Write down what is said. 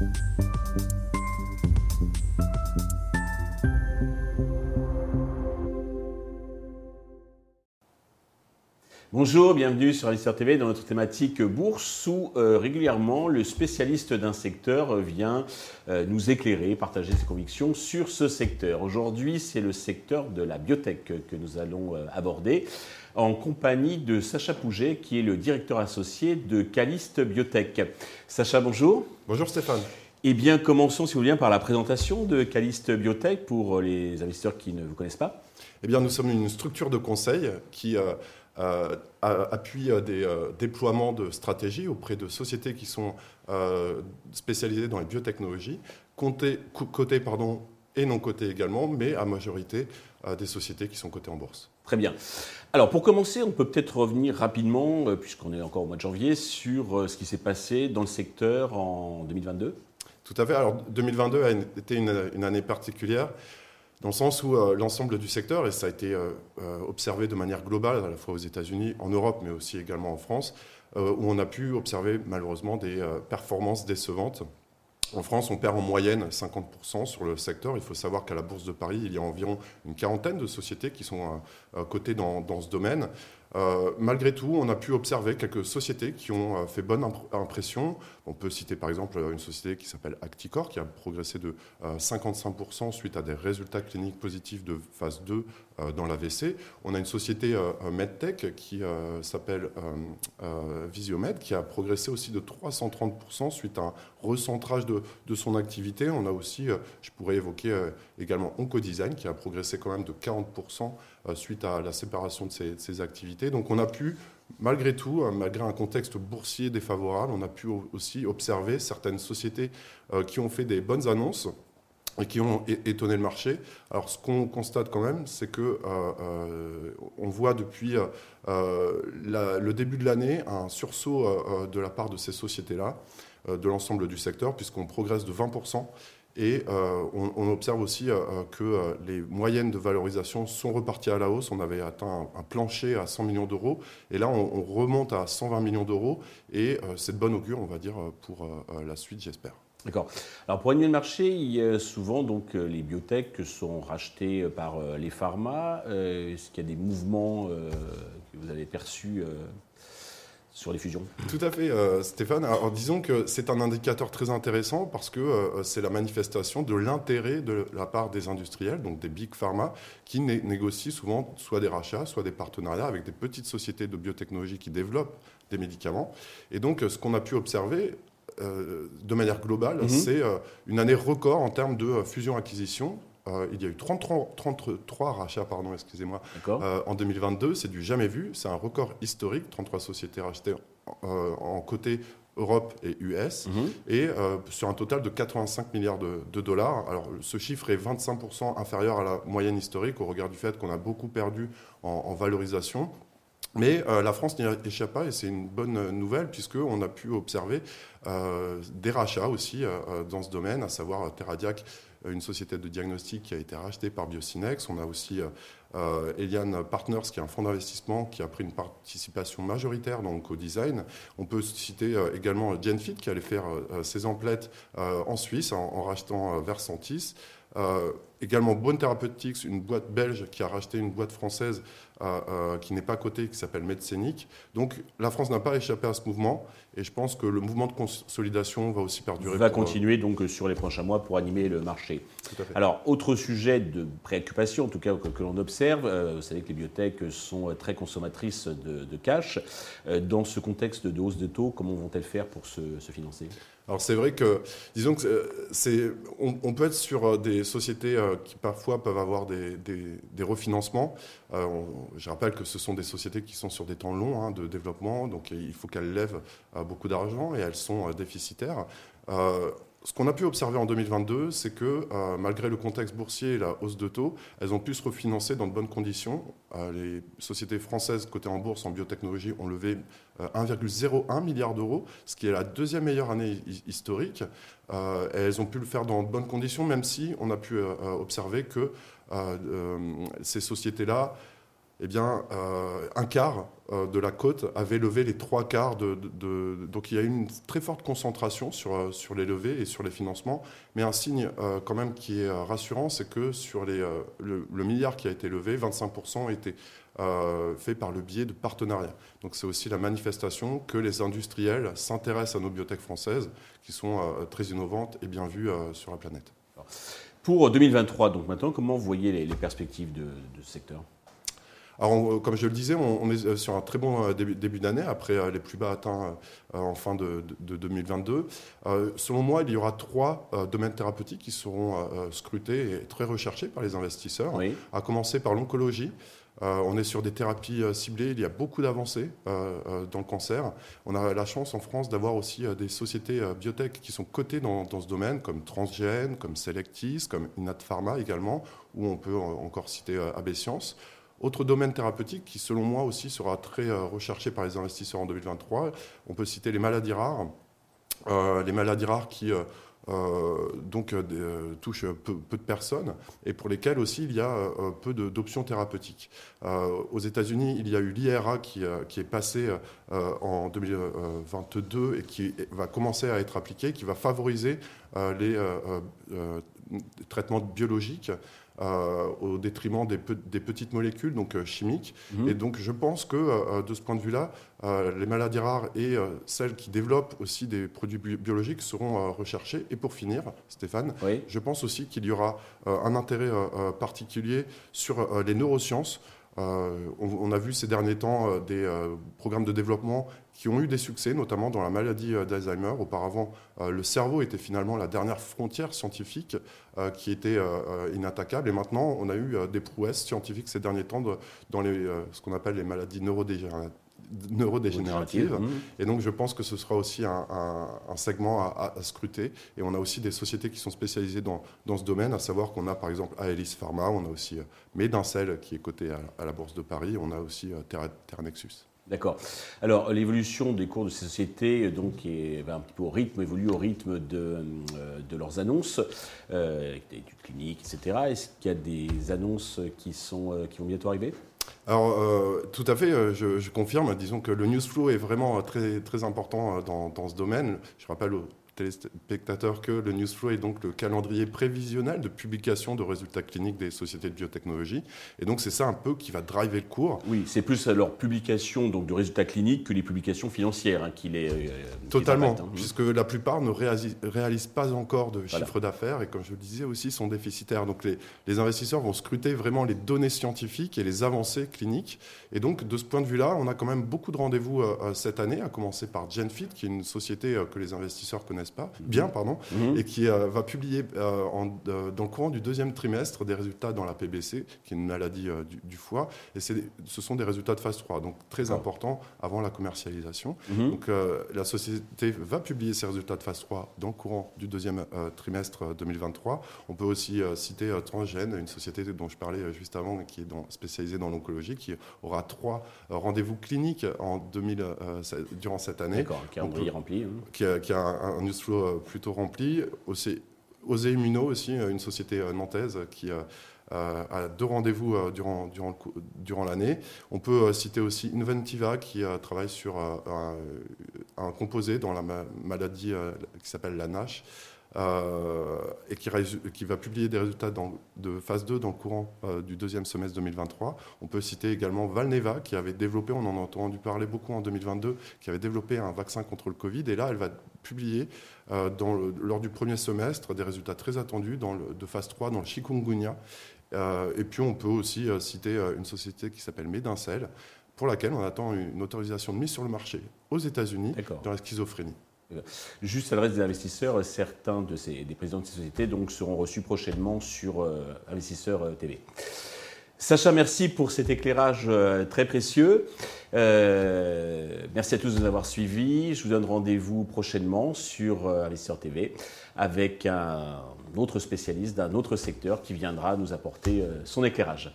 you Bonjour, bienvenue sur Alistair TV dans notre thématique bourse où euh, régulièrement le spécialiste d'un secteur vient euh, nous éclairer, partager ses convictions sur ce secteur. Aujourd'hui, c'est le secteur de la biotech que nous allons euh, aborder en compagnie de Sacha Pouget qui est le directeur associé de Caliste Biotech. Sacha, bonjour. Bonjour Stéphane. Eh bien, commençons, si vous voulez, par la présentation de Caliste Biotech pour les investisseurs qui ne vous connaissent pas. Eh bien, nous sommes une structure de conseil qui euh, appuie euh, des euh, déploiements de stratégies auprès de sociétés qui sont spécialisées dans les biotechnologies, cotées, pardon, et non cotées également, mais à majorité des sociétés qui sont cotées en bourse. Très bien. Alors pour commencer, on peut peut-être revenir rapidement, puisqu'on est encore au mois de janvier, sur ce qui s'est passé dans le secteur en 2022. Tout à fait. Alors 2022 a été une année particulière dans le sens où euh, l'ensemble du secteur, et ça a été euh, euh, observé de manière globale, à la fois aux États-Unis, en Europe, mais aussi également en France, où on a pu observer malheureusement des performances décevantes. En France, on perd en moyenne 50% sur le secteur. Il faut savoir qu'à la Bourse de Paris, il y a environ une quarantaine de sociétés qui sont cotées dans, dans ce domaine. Euh, malgré tout, on a pu observer quelques sociétés qui ont euh, fait bonne impression. On peut citer par exemple une société qui s'appelle Acticor, qui a progressé de 55% euh, suite à des résultats cliniques positifs de phase 2 dans l'AVC. On a une société MedTech qui s'appelle Visiomed, qui a progressé aussi de 330% suite à un recentrage de, son activité. On a aussi, je pourrais évoquer également Oncodesign, qui a progressé quand même de 40% suite à la séparation de ses activités donc on a pu, malgré tout, euh, malgré un contexte boursier défavorable, on a pu aussi observer certaines sociétés euh, qui ont fait des bonnes annonces et qui ont étonné le marché. Alors, ce qu'on constate quand même, c'est que euh, on voit depuis le début de l'année un sursaut de la part de ces sociétés-là, de l'ensemble du secteur, puisqu'on progresse de 20 et euh, on, observe aussi euh, euh, que les moyennes de valorisation sont reparties à la hausse. On avait atteint un, plancher à 100 millions d'euros. Et là, on, remonte à 120 millions d'euros. Et c'est de bonne augure, on va dire, pour la suite, j'espère. D'accord. Alors pour animer le marché, il y a souvent donc les biotech sont rachetés par les pharma. Est-ce qu'il y a des mouvements que vous avez perçus sur les fusions Tout à fait, euh, Stéphane. Alors, disons que c'est un indicateur très intéressant parce que euh, c'est la manifestation de l'intérêt de la part des industriels, donc des big pharma, qui négocient souvent soit des rachats, soit des partenariats avec des petites sociétés de biotechnologie qui développent des médicaments. Et donc, ce qu'on a pu observer, euh, de manière globale, mhm. c'est une année record en termes de fusion-acquisition euh, il y a eu 33, 33 rachats pardon, excusez-moi, euh, en 2022. C'est du jamais vu. C'est un record historique. 33 sociétés rachetées euh, en côté Europe et US, mhm. et sur un total de 85 milliards de, dollars. Alors ce chiffre est 25% inférieur à la moyenne historique au regard du fait qu'on a beaucoup perdu en, valorisation. Mais la France n'y échappe pas et c'est une bonne nouvelle puisqu'on a pu observer des rachats aussi dans ce domaine, à savoir Terradiac une société de diagnostic qui a été rachetée par Biocinex. On a aussi euh, euh, Eliane Partners, qui est un fonds d'investissement qui a pris une participation majoritaire dans co-design. On peut citer également Genfit, qui allait faire ses emplettes en Suisse en, rachetant Versantis. Également Bonne Therapeutics, une boîte belge qui a racheté une boîte française qui n'est pas cotée, qui s'appelle Medsenic. Donc la France n'a pas échappé à ce mouvement. Et je pense que le mouvement de consolidation va aussi perdurer. Va continuer donc sur les prochains mois pour animer le marché. Alors, autre sujet de préoccupation, en tout cas que, l'on observe, euh, vous savez que les biotech sont très consommatrices de, cash. Euh, dans ce contexte de hausse de taux, comment vont-elles faire pour se, financer? Alors c'est vrai que, disons que euh, on, peut être sur des sociétés qui parfois peuvent avoir des, refinancements. je rappelle que ce sont des sociétés qui sont sur des temps longs hein, de développement, donc il faut qu'elles lèvent beaucoup d'argent et elles sont déficitaires. Ce qu'on a pu observer en 2022, c'est que euh, malgré le contexte boursier et la hausse de taux, elles ont pu se refinancer dans de bonnes conditions. Euh, les sociétés françaises cotées en bourse en biotechnologie ont levé 1,01 euh, milliard d'euros, ce qui est la deuxième meilleure année historique. elles ont pu le faire dans de bonnes conditions, même si on a pu observer que ces sociétés-là eh bien, un quart de la cote avait levé les trois quarts de, Donc il y a une très forte concentration sur, sur les levées et sur les financements. Mais un signe quand même qui est rassurant, c'est que sur les, le, milliard qui a été levé, 25% était euh, fait par le biais de partenariats. Donc c'est aussi la manifestation que les industriels s'intéressent à nos biotech françaises, qui sont euh, très innovantes et bien vues euh, sur la planète. Pour 2023, donc maintenant, comment vous voyez les, perspectives de, ce secteur? Alors, comme je le disais, on, est sur un très bon début, d'année, après les plus bas atteints en fin de, 2022. selon moi, il y aura trois domaines thérapeutiques qui seront scrutés et très recherchés par les investisseurs, à commencer par l'oncologie. Euh, on est sur des thérapies euh, ciblées, il y a beaucoup d'avancées euh, dans le cancer. On a la chance en France d'avoir aussi des sociétés biotech qui sont cotées dans, ce domaine, comme Transgène, comme Selectis, comme Inat Pharma également, où on peut encore citer AB Science. Autre domaine thérapeutique qui, selon moi aussi, sera très recherché par les investisseurs en 2023, on peut citer les maladies rares. les maladies rares qui euh, donc euh, euh, touche peu, de personnes et pour lesquelles aussi il y a peu d'options thérapeutiques. aux États-Unis, il y a eu l'IRA qui, qui, est passé en 2022 et qui va commencer à être appliqué, qui va favoriser les traitements biologiques euh, au détriment des, petites molécules, donc euh, chimiques. Mhm. Et donc je pense que euh, de ce point de vue-là, les maladies rares et celles qui développent aussi des produits biologiques seront recherchées. Et pour finir, Stéphane, je pense aussi qu'il y aura un intérêt particulier sur les neurosciences. On, a vu ces derniers temps des programmes de développement qui ont eu des succès, notamment dans la maladie euh, d'Alzheimer. Auparavant, euh, le cerveau était finalement la dernière frontière scientifique euh, qui était inattaquable. Et maintenant, on a eu des prouesses scientifiques ces derniers temps dans ce qu'on appelle les maladies neurodégénératives. Mmh. Et donc, je pense que ce sera aussi un, segment à, scruter. Et on a aussi des sociétés qui sont spécialisées dans, dans ce domaine, à savoir qu'on a par exemple Aelis Pharma, on a aussi Medincel qui est coté à, la Bourse de Paris, on a aussi Terra, Terranexus. D'accord. Alors, l'évolution des cours de ces sociétés, euh, donc, est, un petit peu au rythme, évolue au rythme de, euh, de leurs annonces, euh, avec des études cliniques, etc. Est-ce qu'il y a des annonces qui, sont, qui vont bientôt arriver? Alors, tout à fait, je, confirme. Disons que le news flow est vraiment très, très important dans, dans ce domaine. Je rappelle téléspectateurs que le Newsflow est donc le calendrier prévisionnel de publication de résultats cliniques des sociétés de biotechnologie. Et donc c'est ça un peu qui va driver le cours. Oui, c'est plus leur publication donc, de résultats cliniques que les publications financières hein, qui les... Euh, Totalement, hein. puisque la plupart ne réalisent, pas encore de chiffre d'affaires et comme je le disais aussi sont déficitaires. Donc les, les investisseurs vont scruter vraiment les données scientifiques et les avancées cliniques. Et donc de ce point de vue-là, on a quand même beaucoup de rendez-vous euh, euh, cette année, à commencer par GenFit, qui est une société que les investisseurs connaissent pas, bien, pardon, mhm. et qui euh, va publier euh, en, euh, dans le courant du deuxième trimestre des résultats dans la PBC, qui est une maladie du, foie, et ce sont des résultats de phase 3, donc très importants avant la commercialisation. Mhm. Donc la société va publier ses résultats de phase 3 dans le courant du deuxième trimestre 2023. On peut aussi citer Transgène, une société dont je parlais juste avant, qui est dans, spécialisée dans l'oncologie, qui aura trois rendez-vous cliniques en 2000, durant cette année. D'accord, qui a rempli. Hein. Qui a, qui a un, un euh, plutôt rempli. Aussi, Osé Immuno aussi, euh, une société euh, nantaise qui a deux rendez-vous durant, l'année. On peut citer aussi Inventiva qui travaille sur un, composé dans la maladie qui s'appelle la NASH. Et qui, qui, va publier des résultats de phase 2 dans le courant du deuxième semestre 2023. On peut citer également Valneva, qui avait développé, on en a entendu parler beaucoup en 2022, qui avait développé un vaccin contre le Covid. Et là, elle va publié euh, lors du premier semestre des résultats très attendus dans de phase 3 dans le chikungunya. Euh, et puis on peut aussi euh, citer une société qui s'appelle Medincel, pour laquelle on attend une autorisation de mise sur le marché aux États-Unis dans la schizophrénie. Juste à l'adresse des investisseurs, certains de ces, des présidents de ces sociétés donc, seront reçus prochainement sur Investisseurs TV. Sacha, merci pour cet éclairage euh, très précieux. Euh, merci à tous de nous avoir suivis. Je vous donne rendez-vous prochainement sur euh, Investisseur TV avec un autre spécialiste d'un autre secteur qui viendra nous apporter son éclairage.